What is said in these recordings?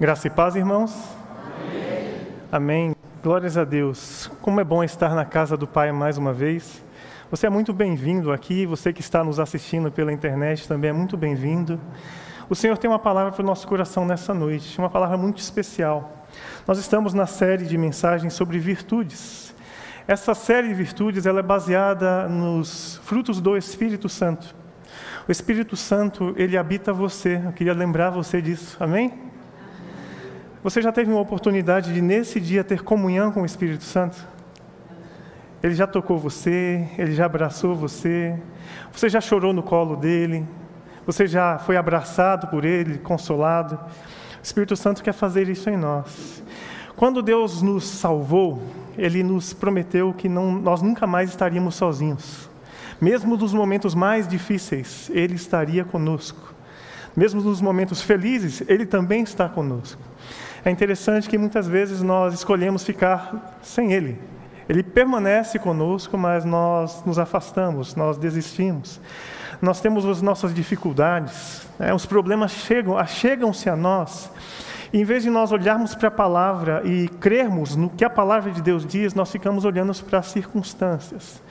Graça e paz, irmãos. Amém. Amém. Glórias a Deus. Como é bom estar na casa do Pai mais uma vez. Você é muito bem-vindo aqui, você que está nos assistindo pela internet também é muito bem-vindo. O Senhor tem uma palavra para o nosso coração nessa noite, uma palavra muito especial. Nós estamos na série de mensagens sobre virtudes. Essa série de virtudes ela é baseada nos frutos do Espírito Santo. O Espírito Santo, ele habita você. Eu queria lembrar você disso. Amém? Você já teve uma oportunidade de, nesse dia, ter comunhão com o Espírito Santo? Ele já tocou você, ele já abraçou você, você já chorou no colo dele, você já foi abraçado por ele, consolado. O Espírito Santo quer fazer isso em nós. Quando Deus nos salvou, ele nos prometeu que não, nós nunca mais estaríamos sozinhos. Mesmo nos momentos mais difíceis, ele estaria conosco. Mesmo nos momentos felizes, ele também está conosco. É interessante que muitas vezes nós escolhemos ficar sem Ele. Ele permanece conosco, mas nós nos afastamos, nós desistimos. Nós temos as nossas dificuldades, né? os problemas chegam, chegam-se a nós. E em vez de nós olharmos para a palavra e crermos no que a palavra de Deus diz, nós ficamos olhando para as circunstâncias.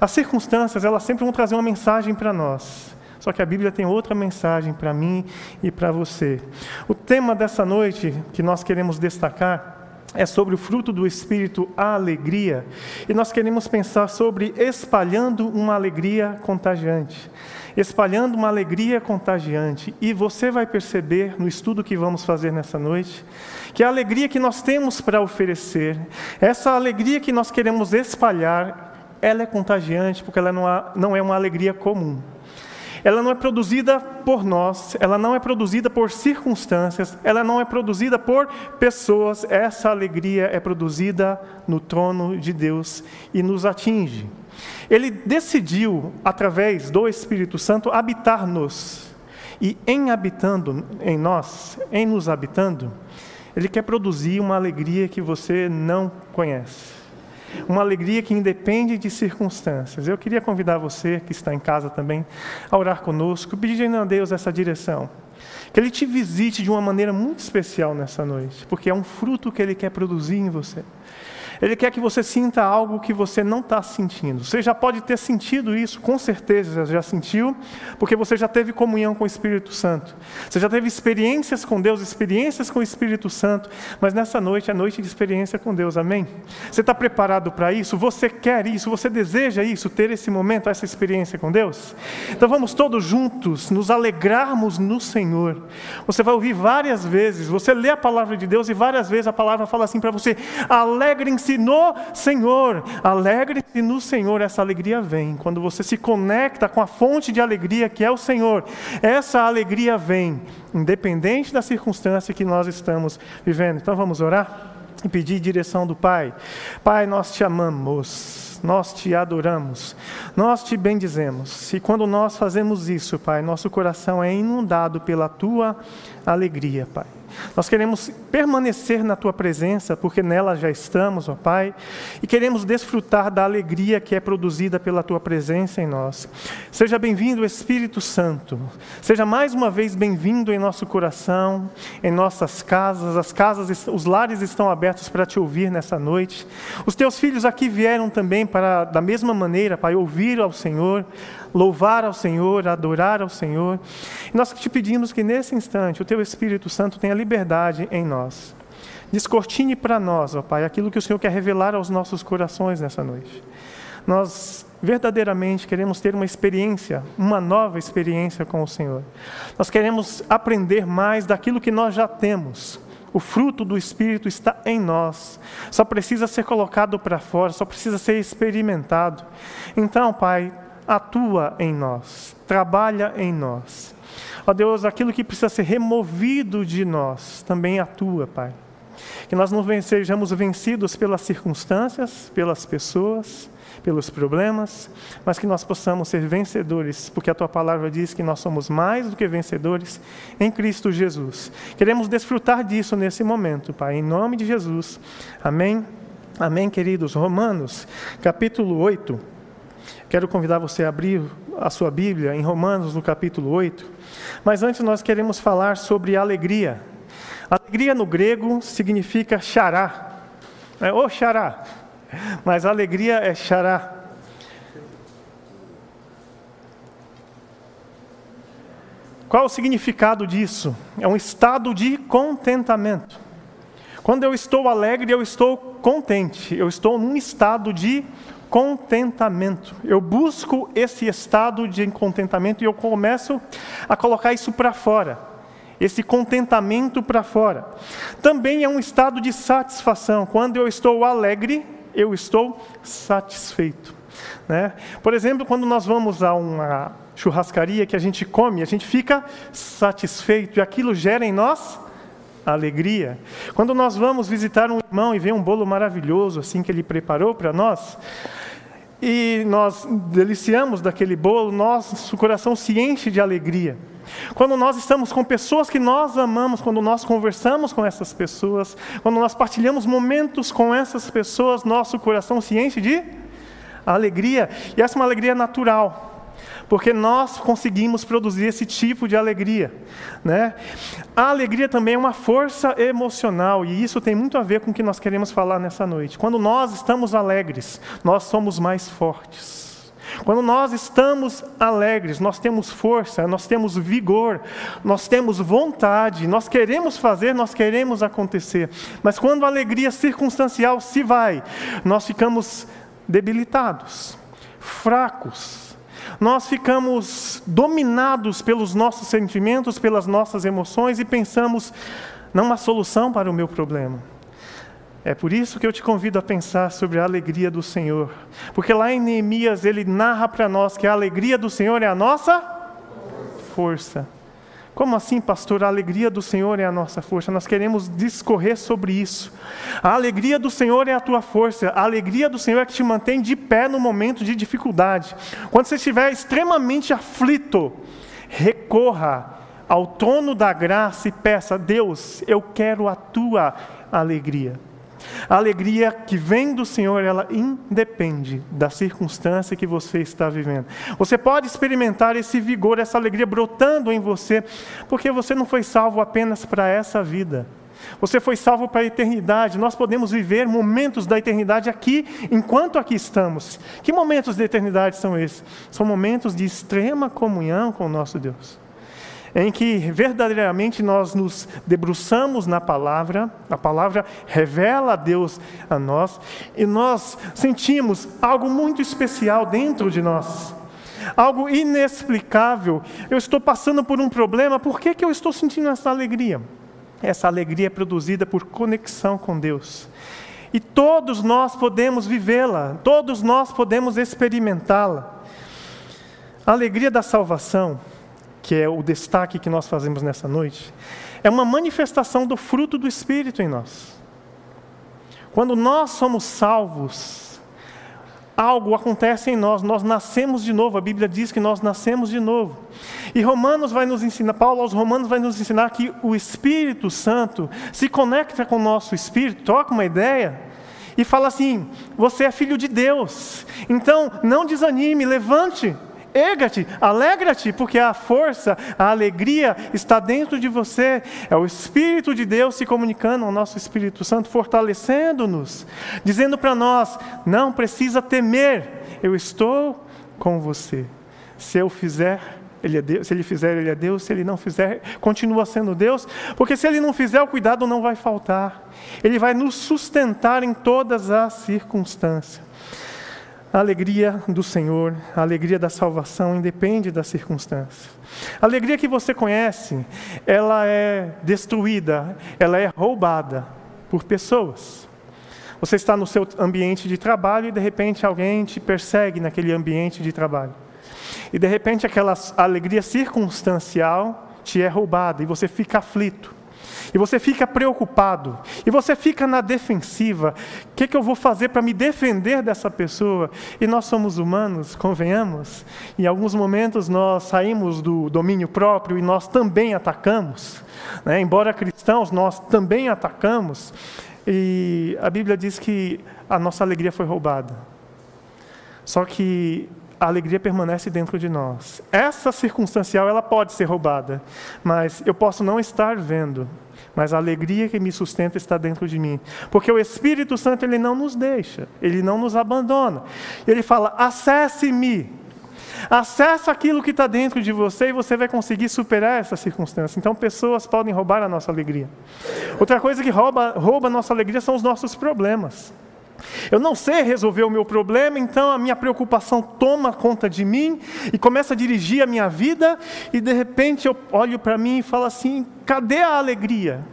As circunstâncias, elas sempre vão trazer uma mensagem para nós. Só que a Bíblia tem outra mensagem para mim e para você. O tema dessa noite que nós queremos destacar é sobre o fruto do Espírito, a alegria. E nós queremos pensar sobre espalhando uma alegria contagiante. Espalhando uma alegria contagiante. E você vai perceber no estudo que vamos fazer nessa noite, que a alegria que nós temos para oferecer, essa alegria que nós queremos espalhar, ela é contagiante porque ela não é uma alegria comum ela não é produzida por nós, ela não é produzida por circunstâncias, ela não é produzida por pessoas. Essa alegria é produzida no trono de Deus e nos atinge. Ele decidiu, através do Espírito Santo, habitar-nos. E em habitando em nós, em nos habitando, ele quer produzir uma alegria que você não conhece uma alegria que independe de circunstâncias. Eu queria convidar você, que está em casa também, a orar conosco, pedindo a Deus essa direção. Que Ele te visite de uma maneira muito especial nessa noite, porque é um fruto que Ele quer produzir em você. Ele quer que você sinta algo que você não está sentindo. Você já pode ter sentido isso, com certeza já sentiu, porque você já teve comunhão com o Espírito Santo. Você já teve experiências com Deus, experiências com o Espírito Santo, mas nessa noite é noite de experiência com Deus, amém? Você está preparado para isso? Você quer isso? Você deseja isso, ter esse momento, essa experiência com Deus? Então vamos todos juntos nos alegrarmos no Senhor. Você vai ouvir várias vezes, você lê a palavra de Deus e várias vezes a palavra fala assim para você: alegrem-se alegre-se no Senhor. Alegre-se no Senhor. Essa alegria vem quando você se conecta com a fonte de alegria que é o Senhor. Essa alegria vem, independente da circunstância que nós estamos vivendo. Então vamos orar e pedir direção do Pai. Pai, nós te amamos, nós te adoramos, nós te bendizemos. E quando nós fazemos isso, Pai, nosso coração é inundado pela tua alegria, Pai. Nós queremos permanecer na tua presença, porque nela já estamos, ó Pai, e queremos desfrutar da alegria que é produzida pela tua presença em nós. Seja bem-vindo, Espírito Santo. Seja mais uma vez bem-vindo em nosso coração, em nossas casas. As casas, os lares estão abertos para te ouvir nessa noite. Os teus filhos aqui vieram também para, da mesma maneira, Pai, ouvir ao Senhor, louvar ao Senhor, adorar ao Senhor. E nós te pedimos que nesse instante o teu Espírito Santo tenha liberdade em nós. Descortine para nós, ó Pai, aquilo que o Senhor quer revelar aos nossos corações nessa noite. Nós verdadeiramente queremos ter uma experiência, uma nova experiência com o Senhor. Nós queremos aprender mais daquilo que nós já temos. O fruto do Espírito está em nós, só precisa ser colocado para fora, só precisa ser experimentado. Então, Pai, atua em nós, trabalha em nós. Ó Deus, aquilo que precisa ser removido de nós também atua, Pai. Que nós não sejamos vencidos pelas circunstâncias, pelas pessoas, pelos problemas, mas que nós possamos ser vencedores, porque a tua palavra diz que nós somos mais do que vencedores em Cristo Jesus. Queremos desfrutar disso nesse momento, Pai, em nome de Jesus. Amém. Amém, queridos. Romanos, capítulo 8. Quero convidar você a abrir a sua Bíblia em Romanos, no capítulo 8. Mas antes nós queremos falar sobre alegria. Alegria no grego significa xará. É o xará. Mas alegria é xará. Qual o significado disso? É um estado de contentamento. Quando eu estou alegre, eu estou contente, eu estou num estado de contentamento. Eu busco esse estado de contentamento e eu começo a colocar isso para fora. Esse contentamento para fora. Também é um estado de satisfação. Quando eu estou alegre, eu estou satisfeito. Né? Por exemplo, quando nós vamos a uma churrascaria que a gente come, a gente fica satisfeito e aquilo gera em nós alegria. Quando nós vamos visitar um irmão e ver um bolo maravilhoso assim que ele preparou para nós, e nós deliciamos daquele bolo, nosso coração se enche de alegria. Quando nós estamos com pessoas que nós amamos, quando nós conversamos com essas pessoas, quando nós partilhamos momentos com essas pessoas, nosso coração se enche de alegria. E essa é uma alegria natural porque nós conseguimos produzir esse tipo de alegria. Né? A alegria também é uma força emocional, e isso tem muito a ver com o que nós queremos falar nessa noite. Quando nós estamos alegres, nós somos mais fortes. Quando nós estamos alegres, nós temos força, nós temos vigor, nós temos vontade, nós queremos fazer, nós queremos acontecer. Mas quando a alegria circunstancial se vai, nós ficamos debilitados, fracos, nós ficamos dominados pelos nossos sentimentos, pelas nossas emoções e pensamos, não há solução para o meu problema. É por isso que eu te convido a pensar sobre a alegria do Senhor, porque lá em Neemias ele narra para nós que a alegria do Senhor é a nossa força. Como assim, pastor? A alegria do Senhor é a nossa força. Nós queremos discorrer sobre isso. A alegria do Senhor é a tua força. A alegria do Senhor é que te mantém de pé no momento de dificuldade. Quando você estiver extremamente aflito, recorra ao trono da graça e peça: Deus, eu quero a tua alegria. A alegria que vem do Senhor, ela independe da circunstância que você está vivendo. Você pode experimentar esse vigor, essa alegria brotando em você, porque você não foi salvo apenas para essa vida. Você foi salvo para a eternidade. Nós podemos viver momentos da eternidade aqui, enquanto aqui estamos. Que momentos da eternidade são esses? São momentos de extrema comunhão com o nosso Deus em que verdadeiramente nós nos debruçamos na palavra, a palavra revela a Deus a nós, e nós sentimos algo muito especial dentro de nós. Algo inexplicável. Eu estou passando por um problema, por que, que eu estou sentindo essa alegria? Essa alegria é produzida por conexão com Deus. E todos nós podemos vivê-la, todos nós podemos experimentá-la. A alegria da salvação que é o destaque que nós fazemos nessa noite, é uma manifestação do fruto do Espírito em nós. Quando nós somos salvos, algo acontece em nós, nós nascemos de novo, a Bíblia diz que nós nascemos de novo. E Romanos vai nos ensinar, Paulo aos Romanos vai nos ensinar que o Espírito Santo se conecta com o nosso espírito, toca uma ideia e fala assim: você é filho de Deus, então não desanime, levante erga-te, alegra-te, porque a força, a alegria está dentro de você. É o Espírito de Deus se comunicando ao nosso Espírito Santo, fortalecendo-nos, dizendo para nós: não precisa temer, eu estou com você. Se eu fizer, ele é Deus, se ele fizer, ele é Deus, se ele não fizer, continua sendo Deus, porque se ele não fizer, o cuidado não vai faltar. Ele vai nos sustentar em todas as circunstâncias. A alegria do Senhor, a alegria da salvação independe das circunstâncias. A alegria que você conhece, ela é destruída, ela é roubada por pessoas. Você está no seu ambiente de trabalho e de repente alguém te persegue naquele ambiente de trabalho. E de repente aquela alegria circunstancial te é roubada e você fica aflito e você fica preocupado, e você fica na defensiva: o que, que eu vou fazer para me defender dessa pessoa? E nós somos humanos, convenhamos, em alguns momentos nós saímos do domínio próprio e nós também atacamos, né? embora cristãos, nós também atacamos, e a Bíblia diz que a nossa alegria foi roubada. Só que a alegria permanece dentro de nós. Essa circunstancial ela pode ser roubada, mas eu posso não estar vendo, mas a alegria que me sustenta está dentro de mim. Porque o Espírito Santo ele não nos deixa, ele não nos abandona. Ele fala: "Acesse-me". Acesse aquilo que está dentro de você e você vai conseguir superar essa circunstância. Então, pessoas podem roubar a nossa alegria. Outra coisa que rouba, rouba a nossa alegria são os nossos problemas. Eu não sei resolver o meu problema, então a minha preocupação toma conta de mim e começa a dirigir a minha vida, e de repente eu olho para mim e falo assim: cadê a alegria?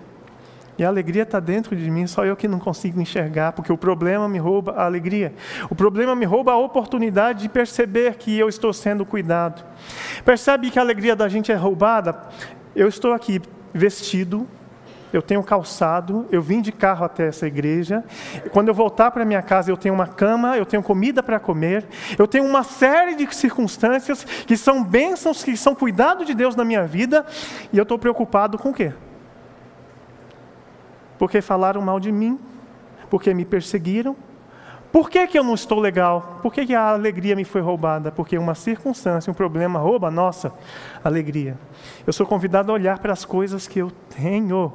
E a alegria está dentro de mim, só eu que não consigo enxergar, porque o problema me rouba a alegria. O problema me rouba a oportunidade de perceber que eu estou sendo cuidado. Percebe que a alegria da gente é roubada? Eu estou aqui vestido, eu tenho calçado, eu vim de carro até essa igreja. Quando eu voltar para minha casa, eu tenho uma cama, eu tenho comida para comer, eu tenho uma série de circunstâncias que são bênçãos, que são cuidado de Deus na minha vida, e eu estou preocupado com o quê? Porque falaram mal de mim, porque me perseguiram. Por que, que eu não estou legal? Por que, que a alegria me foi roubada? Porque uma circunstância, um problema rouba a nossa alegria. Eu sou convidado a olhar para as coisas que eu tenho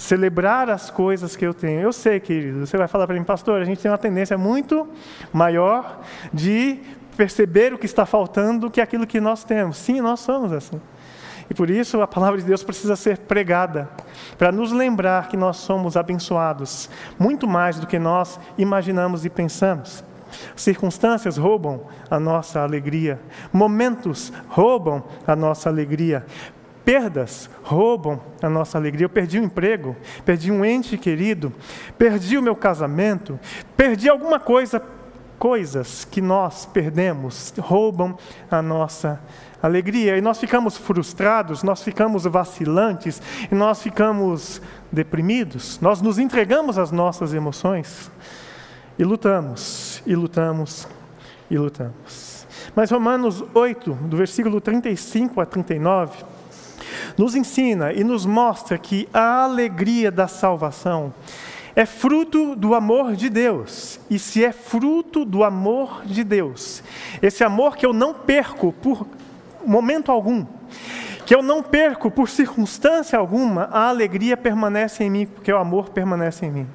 celebrar as coisas que eu tenho. Eu sei, querido, você vai falar para mim, pastor, a gente tem uma tendência muito maior de perceber o que está faltando do que aquilo que nós temos. Sim, nós somos assim. E por isso a palavra de Deus precisa ser pregada, para nos lembrar que nós somos abençoados, muito mais do que nós imaginamos e pensamos. Circunstâncias roubam a nossa alegria, momentos roubam a nossa alegria, Perdas roubam a nossa alegria. Eu perdi um emprego, perdi um ente querido, perdi o meu casamento, perdi alguma coisa. Coisas que nós perdemos roubam a nossa alegria. E nós ficamos frustrados, nós ficamos vacilantes, e nós ficamos deprimidos. Nós nos entregamos às nossas emoções e lutamos, e lutamos, e lutamos. Mas Romanos 8, do versículo 35 a 39 nos ensina e nos mostra que a alegria da salvação é fruto do amor de Deus. E se é fruto do amor de Deus, esse amor que eu não perco por momento algum, que eu não perco por circunstância alguma, a alegria permanece em mim, porque o amor permanece em mim.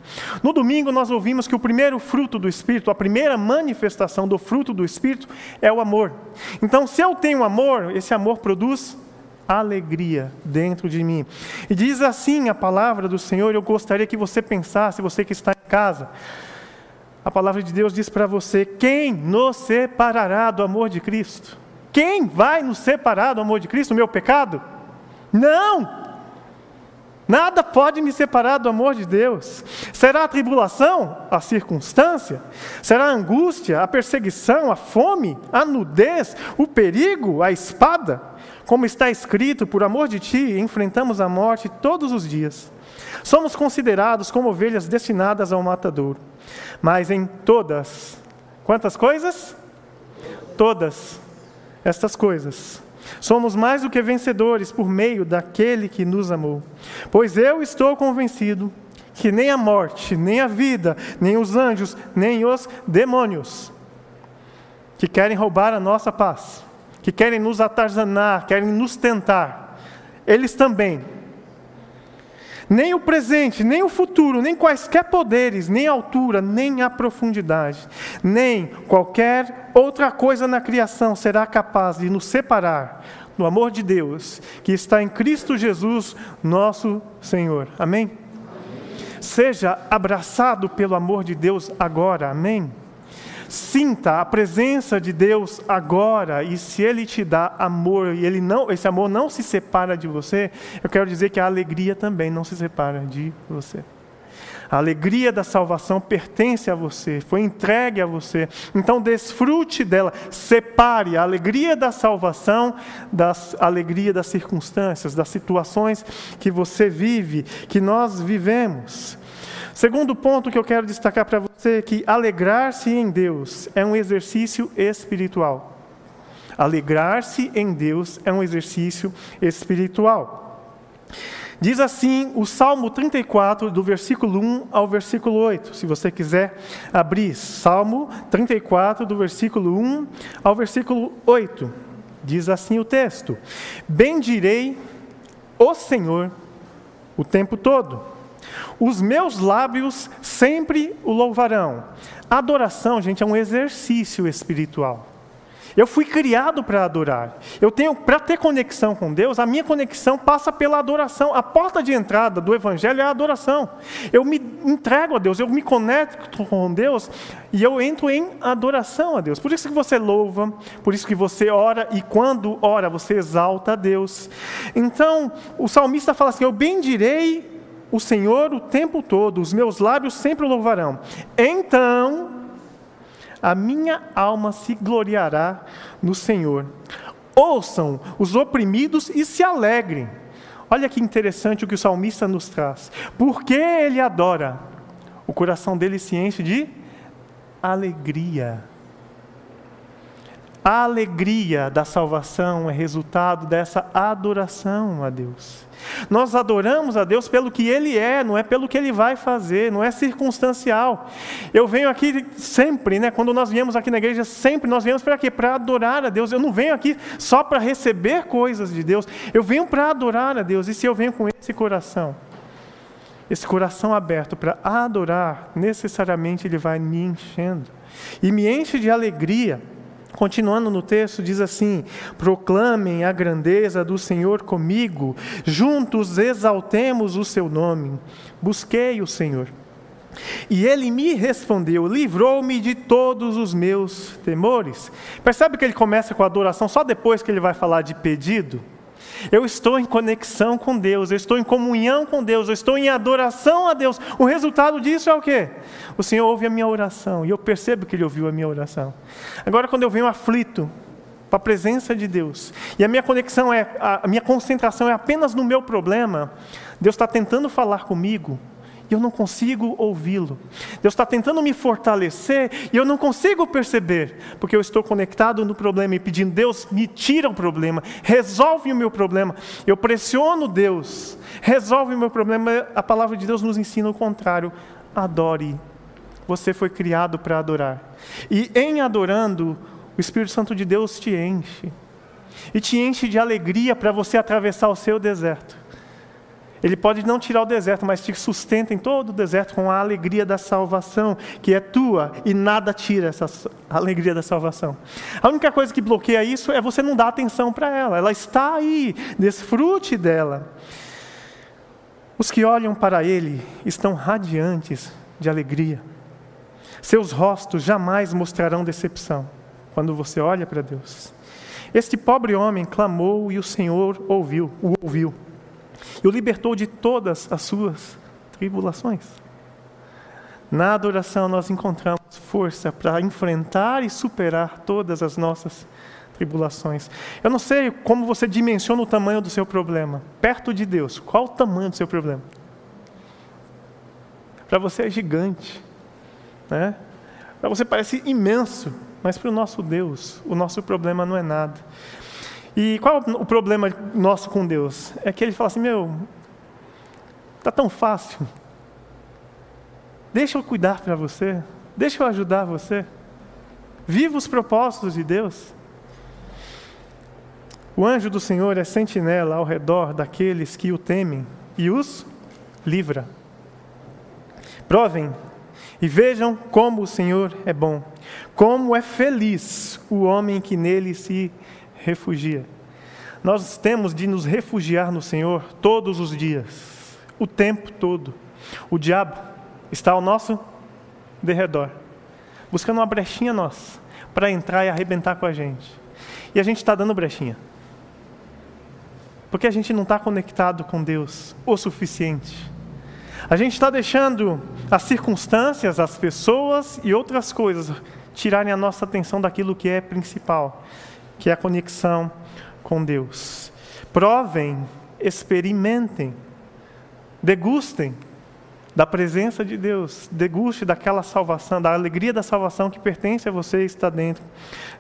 No domingo nós ouvimos que o primeiro fruto do Espírito, a primeira manifestação do fruto do Espírito é o amor. Então, se eu tenho amor, esse amor produz alegria dentro de mim. E diz assim a palavra do Senhor, eu gostaria que você pensasse, você que está em casa. A palavra de Deus diz para você: quem nos separará do amor de Cristo? Quem vai nos separar do amor de Cristo? O meu pecado? Não! Nada pode me separar do amor de Deus. Será a tribulação, a circunstância? Será a angústia, a perseguição, a fome, a nudez, o perigo, a espada? Como está escrito, por amor de ti, enfrentamos a morte todos os dias. Somos considerados como ovelhas destinadas ao matadouro. Mas em todas, quantas coisas? Todas estas coisas. Somos mais do que vencedores por meio daquele que nos amou. Pois eu estou convencido que nem a morte, nem a vida, nem os anjos, nem os demônios que querem roubar a nossa paz que querem nos atarzanar, querem nos tentar, eles também. Nem o presente, nem o futuro, nem quaisquer poderes, nem a altura, nem a profundidade, nem qualquer outra coisa na criação será capaz de nos separar do amor de Deus que está em Cristo Jesus, nosso Senhor. Amém? Amém. Seja abraçado pelo amor de Deus agora. Amém? Sinta a presença de Deus agora, e se Ele te dá amor, e ele não, esse amor não se separa de você, eu quero dizer que a alegria também não se separa de você. A alegria da salvação pertence a você, foi entregue a você. Então desfrute dela, separe a alegria da salvação da alegria das circunstâncias, das situações que você vive, que nós vivemos. Segundo ponto que eu quero destacar para você é que alegrar-se em Deus é um exercício espiritual. Alegrar-se em Deus é um exercício espiritual. Diz assim o Salmo 34, do versículo 1 ao versículo 8. Se você quiser abrir, Salmo 34, do versículo 1 ao versículo 8. Diz assim o texto: Bendirei o Senhor o tempo todo, os meus lábios sempre o louvarão. Adoração, gente, é um exercício espiritual. Eu fui criado para adorar. Eu tenho para ter conexão com Deus, a minha conexão passa pela adoração. A porta de entrada do evangelho é a adoração. Eu me entrego a Deus, eu me conecto com Deus e eu entro em adoração a Deus. Por isso que você louva, por isso que você ora e quando ora você exalta a Deus. Então, o salmista fala assim: "Eu bendirei o Senhor o tempo todo, os meus lábios sempre o louvarão". Então, a minha alma se gloriará no Senhor. Ouçam os oprimidos e se alegrem. Olha que interessante o que o salmista nos traz. Porque ele adora, o coração dele se enche de alegria. A alegria da salvação é resultado dessa adoração a Deus. Nós adoramos a Deus pelo que Ele é, não é pelo que Ele vai fazer, não é circunstancial. Eu venho aqui sempre, né? Quando nós viemos aqui na igreja, sempre nós viemos para quê? Para adorar a Deus. Eu não venho aqui só para receber coisas de Deus. Eu venho para adorar a Deus. E se eu venho com esse coração, esse coração aberto para adorar, necessariamente Ele vai me enchendo e me enche de alegria Continuando no texto, diz assim: Proclamem a grandeza do Senhor comigo, juntos exaltemos o seu nome. Busquei o Senhor. E ele me respondeu: livrou-me de todos os meus temores. Percebe que ele começa com a adoração só depois que ele vai falar de pedido? Eu estou em conexão com Deus, eu estou em comunhão com Deus, eu estou em adoração a Deus. O resultado disso é o quê? O Senhor ouve a minha oração e eu percebo que Ele ouviu a minha oração. Agora, quando eu venho aflito para a presença de Deus e a minha conexão é, a minha concentração é apenas no meu problema, Deus está tentando falar comigo e eu não consigo ouvi-lo. Deus está tentando me fortalecer e eu não consigo perceber, porque eu estou conectado no problema e pedindo, Deus, me tira o problema, resolve o meu problema. Eu pressiono Deus, resolve o meu problema. A palavra de Deus nos ensina o contrário: adore. Você foi criado para adorar. E em adorando, o Espírito Santo de Deus te enche. E te enche de alegria para você atravessar o seu deserto. Ele pode não tirar o deserto, mas te sustenta em todo o deserto com a alegria da salvação, que é tua, e nada tira essa alegria da salvação. A única coisa que bloqueia isso é você não dar atenção para ela. Ela está aí, desfrute dela. Os que olham para Ele estão radiantes de alegria. Seus rostos jamais mostrarão decepção quando você olha para Deus. Este pobre homem clamou e o Senhor ouviu, o ouviu e o libertou de todas as suas tribulações. Na adoração nós encontramos força para enfrentar e superar todas as nossas tribulações. Eu não sei como você dimensiona o tamanho do seu problema. Perto de Deus, qual o tamanho do seu problema? Para você é gigante, né? Para você parece imenso, mas para o nosso Deus, o nosso problema não é nada. E qual é o problema nosso com Deus? É que ele fala assim: meu, está tão fácil. Deixa eu cuidar para você. Deixa eu ajudar você. Viva os propósitos de Deus. O anjo do Senhor é sentinela ao redor daqueles que o temem e os livra. Provem e vejam como o Senhor é bom, como é feliz o homem que nele se refugia. Nós temos de nos refugiar no Senhor todos os dias, o tempo todo. O diabo está ao nosso derredor, buscando uma brechinha nossa para entrar e arrebentar com a gente. E a gente está dando brechinha. Porque a gente não está conectado com Deus o suficiente. A gente está deixando as circunstâncias, as pessoas e outras coisas tirarem a nossa atenção daquilo que é principal, que é a conexão com Deus. Provem, experimentem, degustem da presença de Deus, deguste daquela salvação, da alegria da salvação que pertence a você e está dentro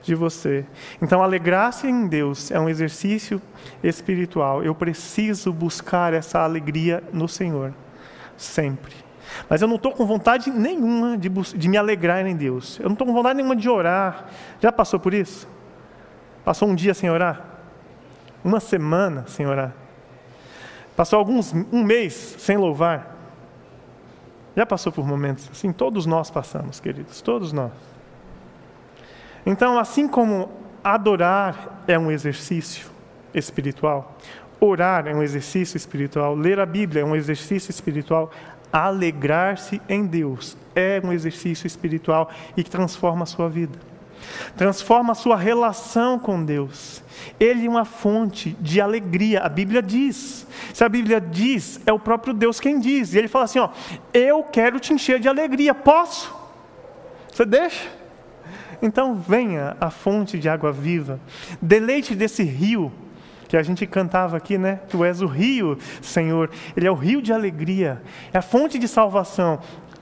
de você. Então, alegrar-se em Deus é um exercício espiritual. Eu preciso buscar essa alegria no Senhor, sempre. Mas eu não estou com vontade nenhuma de, de me alegrar em Deus. Eu não estou com vontade nenhuma de orar. Já passou por isso? Passou um dia sem orar? Uma semana sem orar? Passou alguns um mês sem louvar? Já passou por momentos assim? Todos nós passamos, queridos, todos nós. Então, assim como adorar é um exercício espiritual, orar é um exercício espiritual, ler a Bíblia é um exercício espiritual, alegrar-se em Deus é um exercício espiritual e que transforma a sua vida transforma a sua relação com Deus. Ele é uma fonte de alegria, a Bíblia diz. Se a Bíblia diz, é o próprio Deus quem diz. E ele fala assim: ó, eu quero te encher de alegria, posso? Você deixa? Então venha a fonte de água viva, deleite desse rio que a gente cantava aqui, né? Tu és o rio, Senhor. Ele é o rio de alegria, é a fonte de salvação.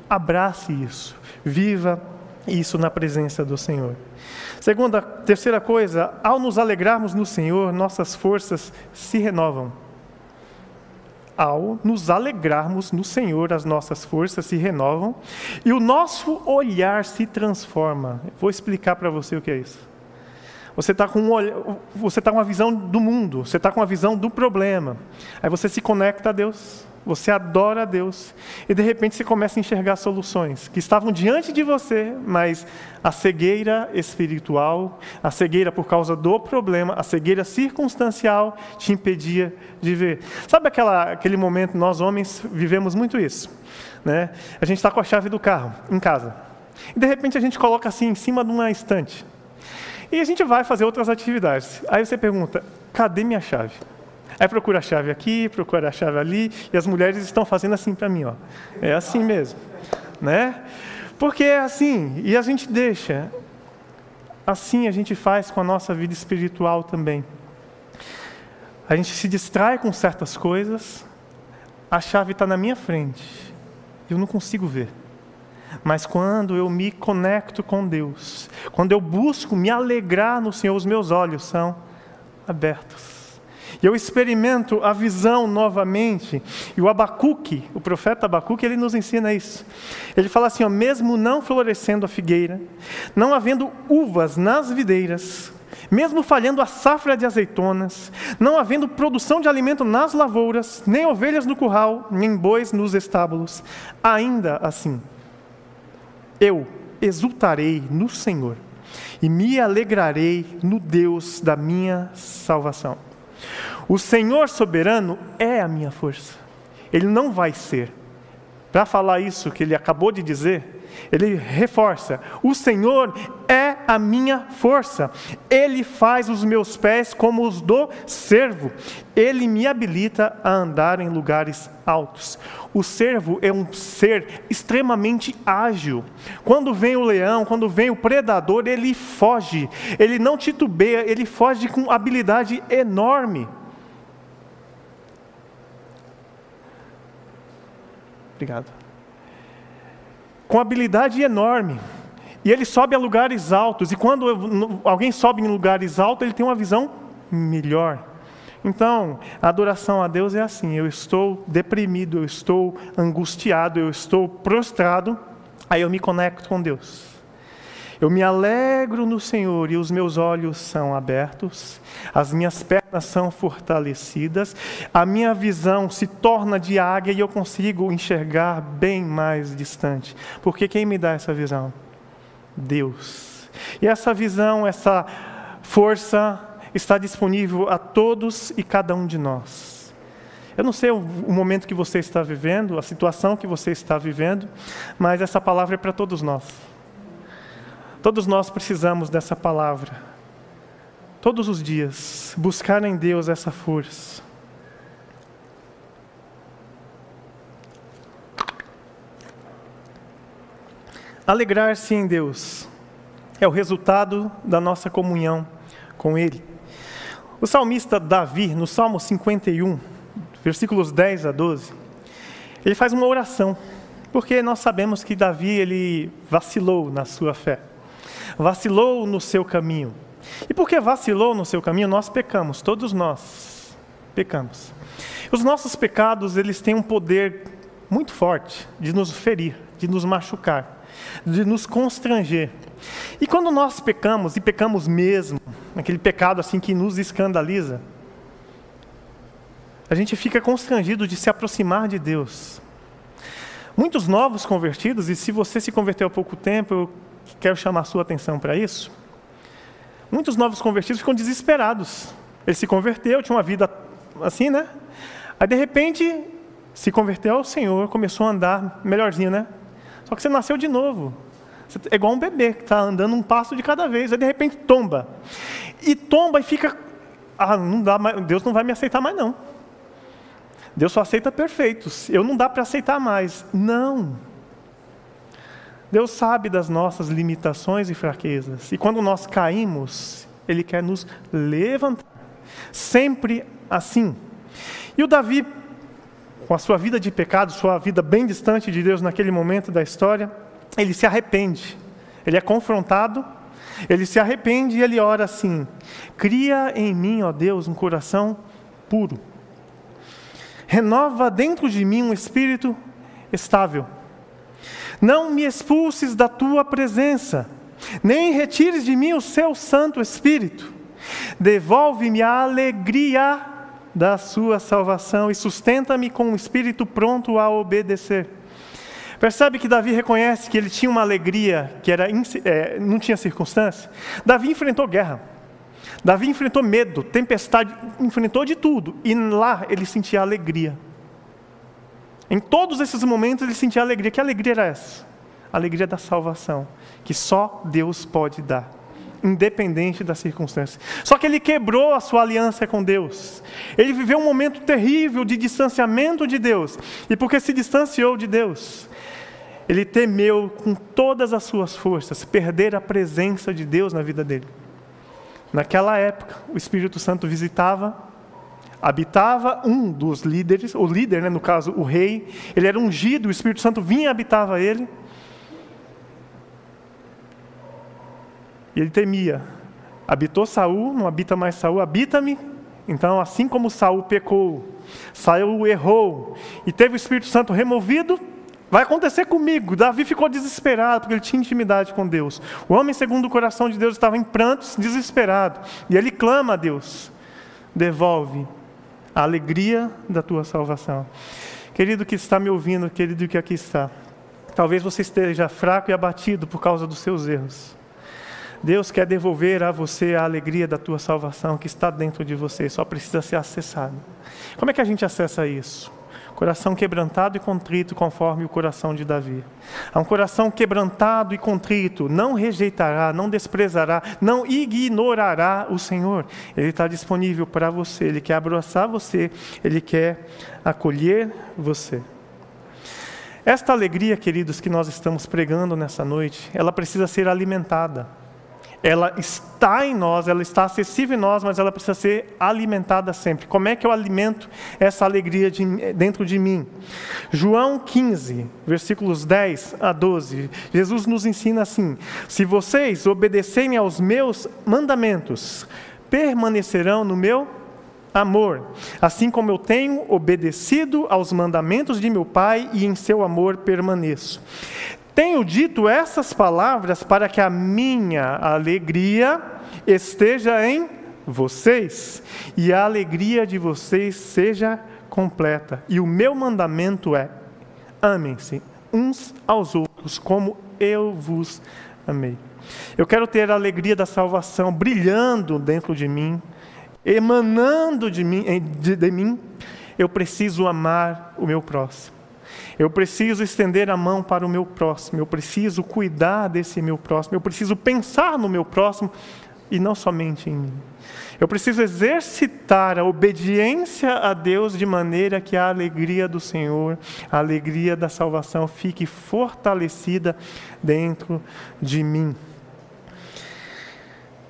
Abrace isso, viva isso na presença do Senhor. Segunda, terceira coisa, ao nos alegrarmos no Senhor, nossas forças se renovam. Ao nos alegrarmos no Senhor, as nossas forças se renovam e o nosso olhar se transforma. Vou explicar para você o que é isso. Você está com, um, você tá com uma visão do mundo, você está com uma visão do problema. Aí você se conecta a Deus você adora a Deus e de repente você começa a enxergar soluções que estavam diante de você, mas a cegueira espiritual, a cegueira por causa do problema, a cegueira circunstancial te impedia de ver. Sabe aquela, aquele momento, nós homens vivemos muito isso, né? A gente está com a chave do carro em casa e de repente a gente coloca assim em cima de uma estante e a gente vai fazer outras atividades. Aí você pergunta: cadê minha chave? Aí procura a chave aqui, procura a chave ali, e as mulheres estão fazendo assim para mim, ó. É assim mesmo, né? Porque é assim, e a gente deixa. Assim a gente faz com a nossa vida espiritual também. A gente se distrai com certas coisas, a chave está na minha frente, eu não consigo ver. Mas quando eu me conecto com Deus, quando eu busco me alegrar no Senhor, os meus olhos são abertos. E eu experimento a visão novamente. E o Abacuque, o profeta Abacuque, ele nos ensina isso. Ele fala assim: ó, mesmo não florescendo a figueira, não havendo uvas nas videiras, mesmo falhando a safra de azeitonas, não havendo produção de alimento nas lavouras, nem ovelhas no curral, nem bois nos estábulos, ainda assim, eu exultarei no Senhor e me alegrarei no Deus da minha salvação. O Senhor soberano é a minha força. Ele não vai ser. Para falar isso que ele acabou de dizer, ele reforça: o Senhor é a minha força, Ele faz os meus pés como os do servo, Ele me habilita a andar em lugares altos. O servo é um ser extremamente ágil. Quando vem o leão, quando vem o predador, ele foge, ele não titubeia, ele foge com habilidade enorme. Obrigado. Com habilidade enorme. E ele sobe a lugares altos. E quando alguém sobe em lugares altos, ele tem uma visão melhor. Então, a adoração a Deus é assim: eu estou deprimido, eu estou angustiado, eu estou prostrado, aí eu me conecto com Deus. Eu me alegro no Senhor e os meus olhos são abertos, as minhas pernas são fortalecidas, a minha visão se torna de águia e eu consigo enxergar bem mais distante. Porque quem me dá essa visão? Deus. E essa visão, essa força está disponível a todos e cada um de nós. Eu não sei o, momento que você está vivendo, a situação que você está vivendo, mas essa palavra é para todos nós. Todos nós precisamos dessa palavra. Todos os dias, buscar em Deus essa força. Alegrar-se em Deus é o resultado da nossa comunhão com Ele. O salmista Davi, no Salmo 51, versículos 10 a 12, ele faz uma oração. Porque nós sabemos que Davi ele vacilou na sua fé, vacilou no seu caminho. E porque vacilou no seu caminho, nós pecamos, todos nós pecamos. Os nossos pecados, eles têm um poder muito forte de nos ferir, de nos machucar, de nos constranger. E quando nós pecamos, e pecamos mesmo, aquele pecado assim que nos escandaliza, a gente fica constrangido de se aproximar de Deus. Muitos novos convertidos, e se você se converteu há pouco tempo, eu quero chamar a sua atenção para isso. Muitos novos convertidos ficam desesperados. Ele se converteu, tinha uma vida assim, né? Aí de repente se converteu ao Senhor, começou a andar melhorzinho, né? Só que você nasceu de novo. É igual um bebê que está andando um passo de cada vez, aí de repente tomba. E tomba e fica. Ah, não dá mais, Deus não vai me aceitar mais, não. Deus só aceita perfeitos. Eu não dá para aceitar mais. Não. Deus sabe das nossas limitações e fraquezas. E quando nós caímos, Ele quer nos levantar. Sempre assim. E o Davi, com a sua vida de pecado, sua vida bem distante de Deus naquele momento da história, ele se arrepende. Ele é confrontado, ele se arrepende e ele ora assim: Cria em mim, ó Deus, um coração puro. Renova dentro de mim um espírito estável. Não me expulses da tua presença, nem retires de mim o seu Santo Espírito. Devolve-me a alegria da sua salvação e sustenta-me com um espírito pronto a obedecer. Percebe que Davi reconhece que ele tinha uma alegria que era, é, não tinha circunstância? Davi enfrentou guerra. Davi enfrentou medo, tempestade, enfrentou de tudo. E lá ele sentia alegria. Em todos esses momentos ele sentia alegria. Que alegria era essa? A alegria da salvação, que só Deus pode dar, independente das circunstâncias. Só que ele quebrou a sua aliança com Deus. Ele viveu um momento terrível de distanciamento de Deus. E porque se distanciou de Deus, ele temeu com todas as suas forças perder a presença de Deus na vida dele. Naquela época, o Espírito Santo visitava, habitava um dos líderes, o líder, né, no caso, o rei, ele era ungido, o Espírito Santo vinha e habitava ele. E ele temia. Habitou Saul, não habita mais Saul, habita-me. Então, assim como Saul pecou, Saul errou e teve o Espírito Santo removido, Vai acontecer comigo. Davi ficou desesperado porque ele tinha intimidade com Deus. O homem, segundo o coração de Deus, estava em prantos, desesperado. E ele clama a Deus: devolve a alegria da tua salvação. Querido que está me ouvindo, querido que aqui está, talvez você esteja fraco e abatido por causa dos seus erros. Deus quer devolver a você a alegria da tua salvação que está dentro de você, só precisa ser acessado. Como é que a gente acessa isso? Coração quebrantado e contrito, conforme o coração de Davi. Há um coração quebrantado e contrito não rejeitará, não desprezará, não ignorará o Senhor. Ele está disponível para você, ele quer abraçar você, ele quer acolher você. Esta alegria, queridos, que nós estamos pregando nessa noite, ela precisa ser alimentada ela está em nós, ela está acessível em nós, mas ela precisa ser alimentada sempre. Como é que eu alimento essa alegria de, dentro de mim? João 15, versículos 10 a 12, Jesus nos ensina assim: Se vocês obedecerem aos meus mandamentos, permanecerão no meu amor, assim como eu tenho obedecido aos mandamentos de meu Pai e em seu amor permaneço. Tenho dito essas palavras para que a minha alegria esteja em vocês e a alegria de vocês seja completa. E o meu mandamento é: amem-se uns aos outros, como eu vos amei. Eu quero ter a alegria da salvação brilhando dentro de mim, emanando de mim, de, de mim. Eu preciso amar o meu próximo. Eu preciso estender a mão para o meu próximo, eu preciso cuidar desse meu próximo, eu preciso pensar no meu próximo e não somente em mim. Eu preciso exercitar a obediência a Deus de maneira que a alegria do Senhor, a alegria da salvação fique fortalecida dentro de mim.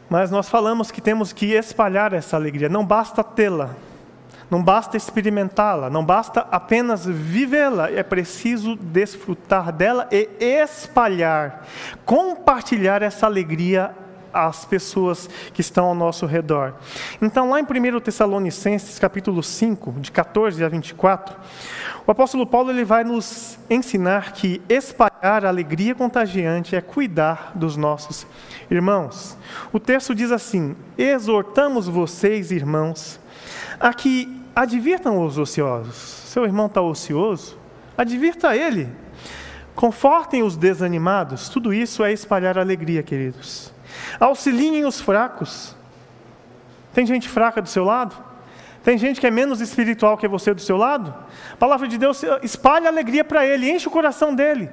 Mas nós falamos que temos que espalhar essa alegria, não basta tê-la, Não basta experimentá-la, não basta apenas vivê-la, é preciso desfrutar dela e espalhar, compartilhar essa alegria às pessoas que estão ao nosso redor. Então, lá em 1 Tessalonicenses, capítulo 5, de 14 a 24, o apóstolo Paulo ele vai nos ensinar que espalhar a alegria contagiante é cuidar dos nossos irmãos. O texto diz assim: Exortamos vocês, irmãos, a que advirtam os ociosos. Seu irmão está ocioso? Advirta ele. Confortem os desanimados. Tudo isso é espalhar alegria, queridos. Auxiliem os fracos. Tem gente fraca do seu lado? Tem gente que é menos espiritual que você do seu lado? A palavra de Deus espalha alegria para ele, enche o coração dele.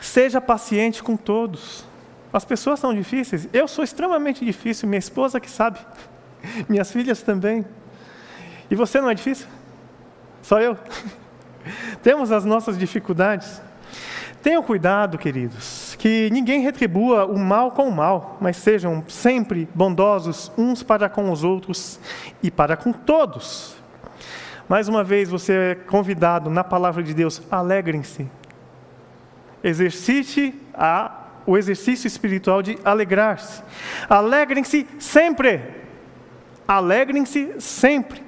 Seja paciente com todos. As pessoas são difíceis. Eu sou extremamente difícil, minha esposa que sabe. Minhas filhas também. E você não é difícil? Só eu? Temos as nossas dificuldades. Tenham cuidado, queridos, que ninguém retribua o mal com o mal, mas sejam sempre bondosos uns para com os outros e para com todos. Mais uma vez, você é convidado na palavra de Deus, alegrem-se. Exercite a, o exercício espiritual de alegrar-se. Alegrem-se sempre. Alegrem-se sempre.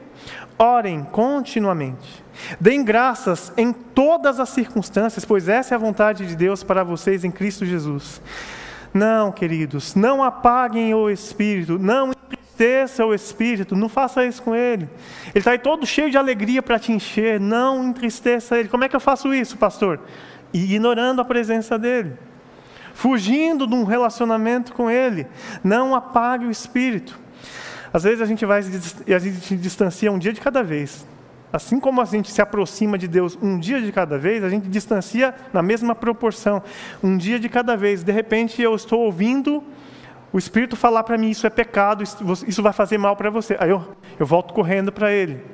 Orem continuamente. Deem graças em todas as circunstâncias, pois essa é a vontade de Deus para vocês em Cristo Jesus. Não, queridos, não apaguem o espírito, não entristeça o espírito, não faça isso com ele. Ele está aí todo cheio de alegria para te encher, não entristeça ele. Como é que eu faço isso, pastor? Ignorando a presença dele, fugindo de um relacionamento com ele. Não apague o espírito. Às vezes a gente vai e a gente distancia um dia de cada vez. Assim como a gente se aproxima de Deus um dia de cada vez, a gente distancia na mesma proporção, um dia de cada vez. De repente eu estou ouvindo o Espírito falar para mim: Isso é pecado, isso vai fazer mal para você. Aí eu, eu volto correndo para Ele.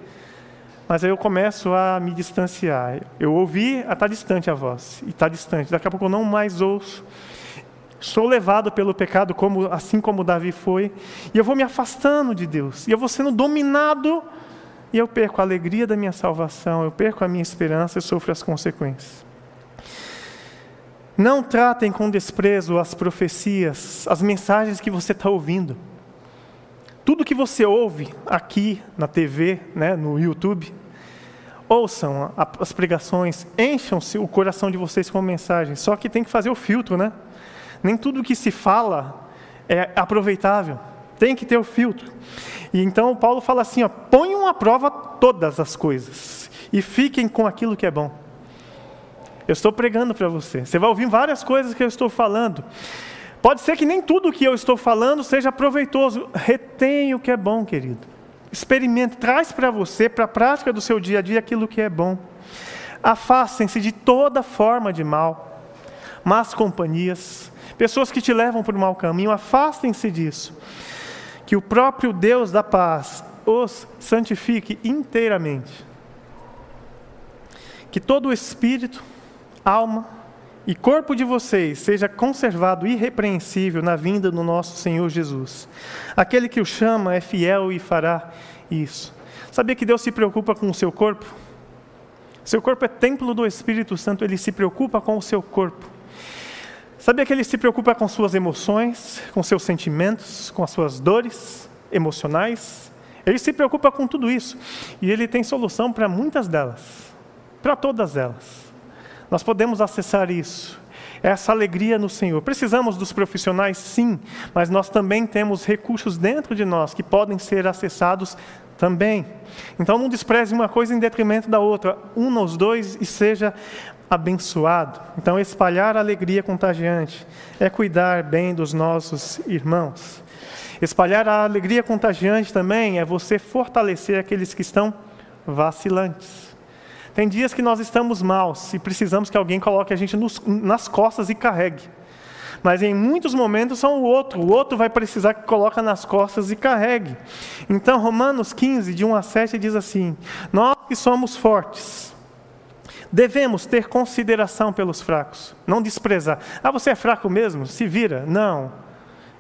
Mas aí eu começo a me distanciar. Eu ouvi, está distante a voz, e está distante. Daqui a pouco eu não mais ouço. Sou levado pelo pecado, como, assim como Davi foi, e eu vou me afastando de Deus, e eu vou sendo dominado e eu perco a alegria da minha salvação, eu perco a minha esperança e sofro as consequências. Não tratem com desprezo as profecias, as mensagens que você está ouvindo. Tudo que você ouve aqui na TV, né, no YouTube, ouçam as pregações, encham o coração de vocês com mensagens. Só que tem que fazer o filtro, né? Nem tudo que se fala é aproveitável. Tem que ter o filtro. E então Paulo fala assim: ó, ponham à prova todas as coisas e fiquem com aquilo que é bom. Eu estou pregando para você. Você vai ouvir várias coisas que eu estou falando. Pode ser que nem tudo que eu estou falando seja proveitoso. Retém o que é bom, querido. Experimente, traz para você, para a prática do seu dia a dia, aquilo que é bom. Afastem-se de toda forma de mal, más companhias, pessoas que te levam por um mau caminho, afastem-se disso que o próprio Deus da paz os santifique inteiramente. Que todo o espírito, alma e corpo de vocês seja conservado irrepreensível na vinda do nosso Senhor Jesus. Aquele que o chama é fiel e fará isso. Sabia que Deus se preocupa com o seu corpo? Seu corpo é templo do Espírito Santo, ele se preocupa com o seu corpo. Sabia que ele se preocupa com suas emoções, com seus sentimentos, com as suas dores emocionais? Ele se preocupa com tudo isso. E ele tem solução para muitas delas, para todas elas. Nós podemos acessar isso, essa alegria no Senhor. Precisamos dos profissionais, sim, mas nós também temos recursos dentro de nós que podem ser acessados também. Então não despreze uma coisa em detrimento da outra, una os dois e seja abençoado. Então, espalhar alegria contagiante é cuidar bem dos nossos irmãos. Espalhar a alegria contagiante também é você fortalecer aqueles que estão vacilantes. Tem dias que nós estamos mal e precisamos que alguém coloque a gente nos, nas costas e carregue. Mas em muitos momentos são o outro, o outro vai precisar que coloque nas costas e carregue. Então, Romanos 15, de 1 a 7, diz assim: Nós que somos fortes, Devemos ter consideração pelos fracos, não desprezar. Ah, você é fraco mesmo? Se vira. Não.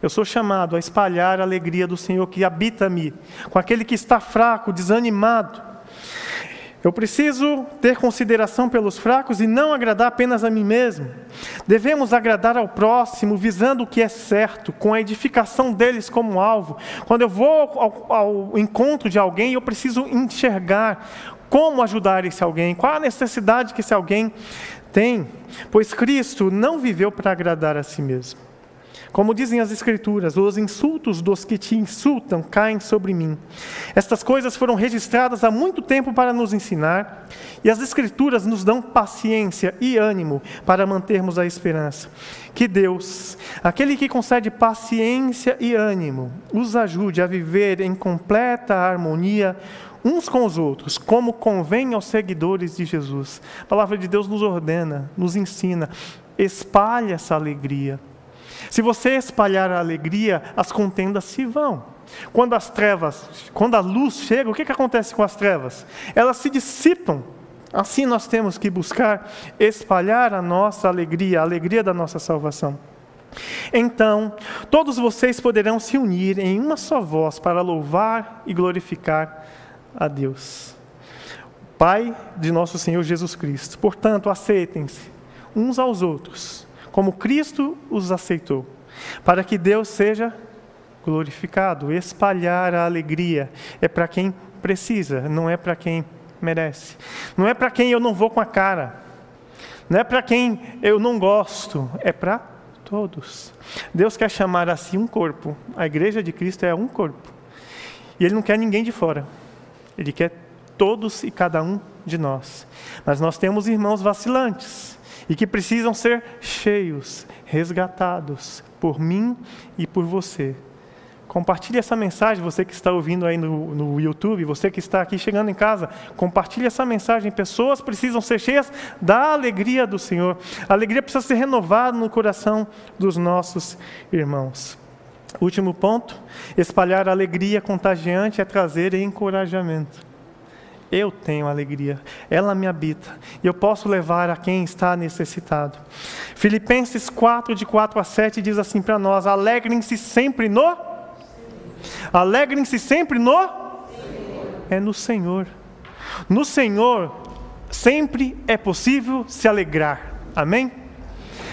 Eu sou chamado a espalhar a alegria do Senhor que habita-me, com aquele que está fraco, desanimado. Eu preciso ter consideração pelos fracos e não agradar apenas a mim mesmo. Devemos agradar ao próximo, visando o que é certo, com a edificação deles como alvo. Quando eu vou ao, ao encontro de alguém, eu preciso enxergar como ajudar esse alguém, qual a necessidade que esse alguém tem, pois Cristo não viveu para agradar a si mesmo. Como dizem as Escrituras, os insultos dos que te insultam caem sobre mim. Estas coisas foram registradas há muito tempo para nos ensinar, e as Escrituras nos dão paciência e ânimo para mantermos a esperança. Que Deus, aquele que concede paciência e ânimo, os ajude a viver em completa harmonia uns com os outros, como convém aos seguidores de Jesus. A palavra de Deus nos ordena, nos ensina, espalhe essa alegria. Se você espalhar a alegria, as contendas se vão. Quando as trevas, quando a luz chega, o que, que acontece com as trevas? Elas se dissipam. Assim nós temos que buscar espalhar a nossa alegria, a alegria da nossa salvação. Então, todos vocês poderão se unir em uma só voz para louvar e glorificar a Deus, Pai de nosso Senhor Jesus Cristo. Portanto, aceitem-se uns aos outros como Cristo os aceitou, para que Deus seja glorificado. Espalhar a alegria é para quem precisa, não é para quem merece. Não é para quem eu não vou com a cara. Não é para quem eu não gosto, é para todos. Deus quer chamar assim um corpo. A igreja de Cristo é um corpo. E ele não quer ninguém de fora. Ele quer todos e cada um de nós. Mas nós temos irmãos vacilantes e que precisam ser cheios, resgatados por mim e por você. Compartilhe essa mensagem, você que está ouvindo aí no, no YouTube, você que está aqui chegando em casa, compartilhe essa mensagem. Pessoas precisam ser cheias da alegria do Senhor. A alegria precisa ser renovada no coração dos nossos irmãos. Último ponto: espalhar alegria contagiante é trazer encorajamento. Eu tenho alegria, ela me habita, e eu posso levar a quem está necessitado. Filipenses 4, de 4 a 7, diz assim para nós: alegrem-se sempre no. Alegrem-se sempre no. É no Senhor. No Senhor, sempre é possível se alegrar. Amém?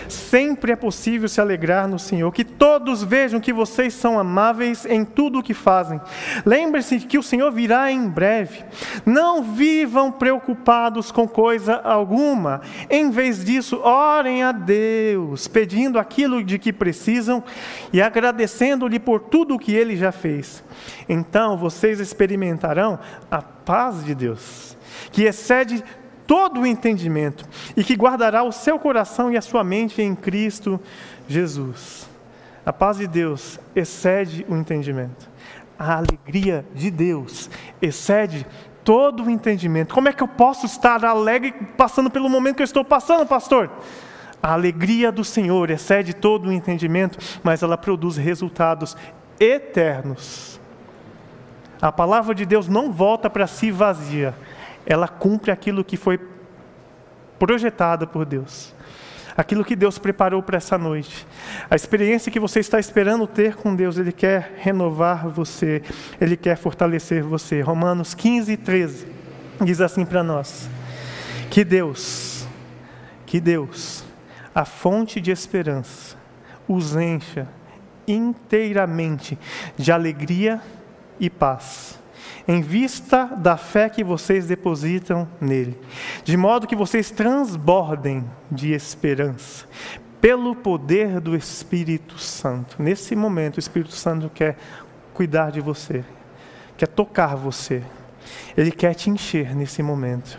Sempre é possível se alegrar no Senhor. Que todos vejam que vocês são amáveis em tudo o que fazem. Lembre-se que o Senhor virá em breve. Não vivam preocupados com coisa alguma. Em vez disso, orem a Deus, pedindo aquilo de que precisam e agradecendo-lhe por tudo o que ele já fez. Então vocês experimentarão a paz de Deus, que excede todo o entendimento e que guardará o seu coração e a sua mente em Cristo Jesus. A paz de Deus excede o entendimento. A alegria de Deus excede todo o entendimento. Como é que eu posso estar alegre passando pelo momento que eu estou passando, pastor? A alegria do Senhor excede todo o entendimento, mas ela produz resultados eternos. A palavra de Deus não volta para si vazia ela cumpre aquilo que foi projetado por Deus. Aquilo que Deus preparou para essa noite. A experiência que você está esperando ter com Deus, Ele quer renovar você, Ele quer fortalecer você. Romanos 15, 13 diz assim para nós: Que Deus, que Deus, a fonte de esperança, os encha inteiramente de alegria e paz em vista da fé que vocês depositam nele, de modo que vocês transbordem de esperança, pelo poder do Espírito Santo. Nesse momento, o Espírito Santo quer cuidar de você, quer tocar você, ele quer te encher nesse momento,